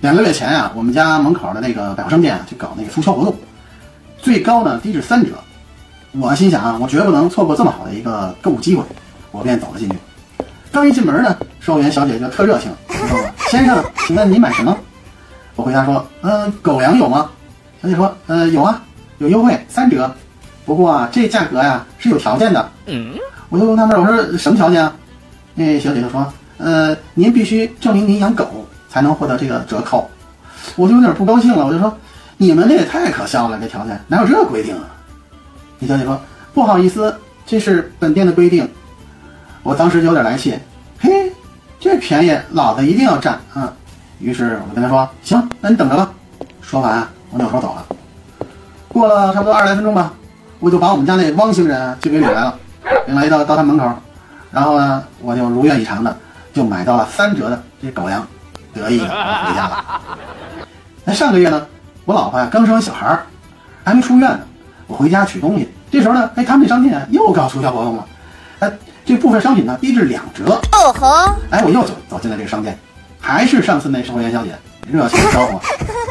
两个月前啊，我们家门口的那个百货商店啊，就搞那个促销活动，最高呢低至三折。我心想啊，我绝不能错过这么好的一个购物机会，我便走了进去。刚一进门呢，售货员小姐就特热情，问我：“先生，请问您买什么？”我回答说：“嗯、狗粮有吗？”小姐说：“呃，有啊，有优惠三折，不过啊，这价格呀是有条件的。”我就纳闷儿，我说什么条件啊？那小姐就说：“呃，您必须证明您养狗才能获得这个折扣。”我就有点不高兴了，我就说：“你们这也太可笑了，这条件哪有这规定啊？”李小姐说：“不好意思，这是本店的规定。”我当时就有点来气，嘿，这便宜老子一定要占啊！于是我跟他说：“行，那你等着吧。”说完，我扭头走了。过了差不多二十来分钟吧，我就把我们家那汪星人就给领来了，领来到到他门口，然后呢，我就如愿以偿的就买到了三折的这狗粮，得意的回家了。那上个月呢，我老婆呀刚生完小孩儿，还没出院呢，我回家取东西，这时候呢，哎，他们这商店啊又搞促销活动了，哎，这部分商品呢低至两折，哦吼，哎，我又走走进了这个商店，还是上次那售货员小姐热情地招呼我：“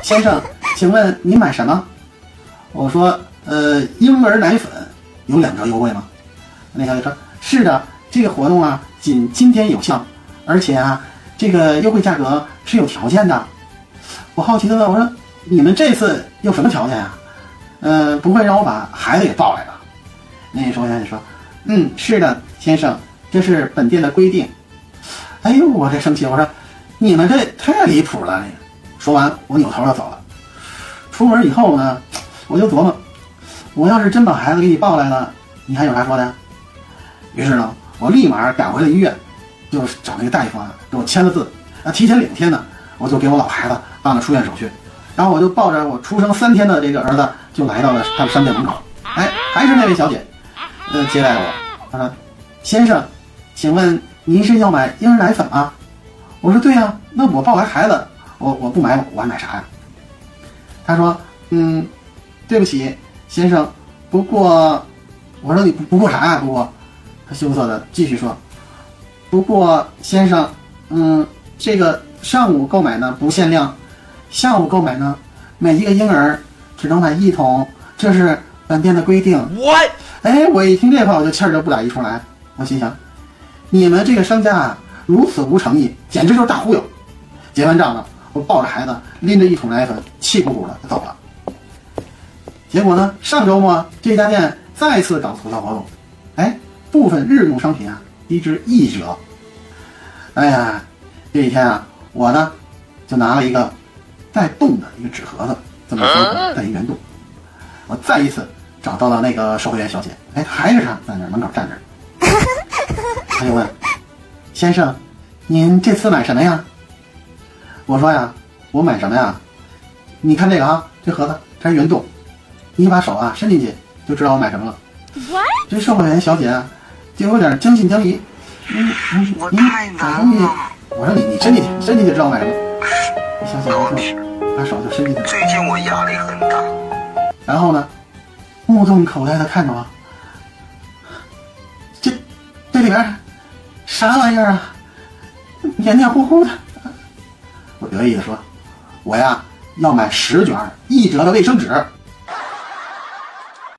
先生，请问您买什么？”我说：“呃，婴儿奶粉有两折优惠吗？”那小姐说：“是的，这个活动啊，仅今天有效，而且啊，这个优惠价格是有条件的。”我好奇的问：“我说，你们这次有什么条件啊？呃，不会让我把孩子也抱来吧？”那售货员就说：“嗯，是的，先生，这是本店的规定。”哎呦，我这生气，我说你们这太离谱了！说完，我扭头就走了。出门以后呢，我就琢磨，我要是真把孩子给你抱来了，你还有啥说的？于是呢，我立马赶回了医院，就找那个大夫啊，给我签了字。啊，提前两天呢，我就给我老孩子办了出院手续，然后我就抱着我出生三天的这个儿子，就来到了他的商店门口。哎，还是那位小姐，呃，接待我。她说：“先生，请问您是要买婴儿奶粉吗？”我说：“对呀、那我抱完孩子，我我不买我还买啥呀？”他说：“嗯，对不起，先生，不过，我说你不不过啥呀？不过，他羞涩的继续说，不过先生，嗯，这个上午购买呢不限量，下午购买呢，每一个婴儿只能买一桶，这是本店的规定。What？哎，我一听这话，我就气儿就不打一处来。我心想，你们这个商家啊，如此无诚意，简直就是大忽悠。结完账了，我抱着孩子，拎着一桶奶粉，气鼓鼓的就走了。结果呢，上周末这家店再次搞促销活动，哎，部分日用商品啊低至一折。哎呀，这一天啊，我呢就拿了一个带洞的一个纸盒子，这么说带一圆洞。我再一次找到了那个售货员小姐，哎，还是她在那门口站着。她就问：“先生，您这次买什么呀？”我说呀：“我买什么呀？你看这个啊，这盒子它是圆洞，你把手啊伸进去就知道我买什么了。”这售货员小姐啊，就有点将信将疑。嗯嗯，我你太买东西难了，我说你你伸进去，伸进去知道我买什么。那小姐就说，把手就伸进去。最近我压力很大，然后呢，目瞪口呆的看着我，这这里边啥玩意儿啊？黏黏糊糊的。我得意的说，我呀要买十卷一折的卫生纸。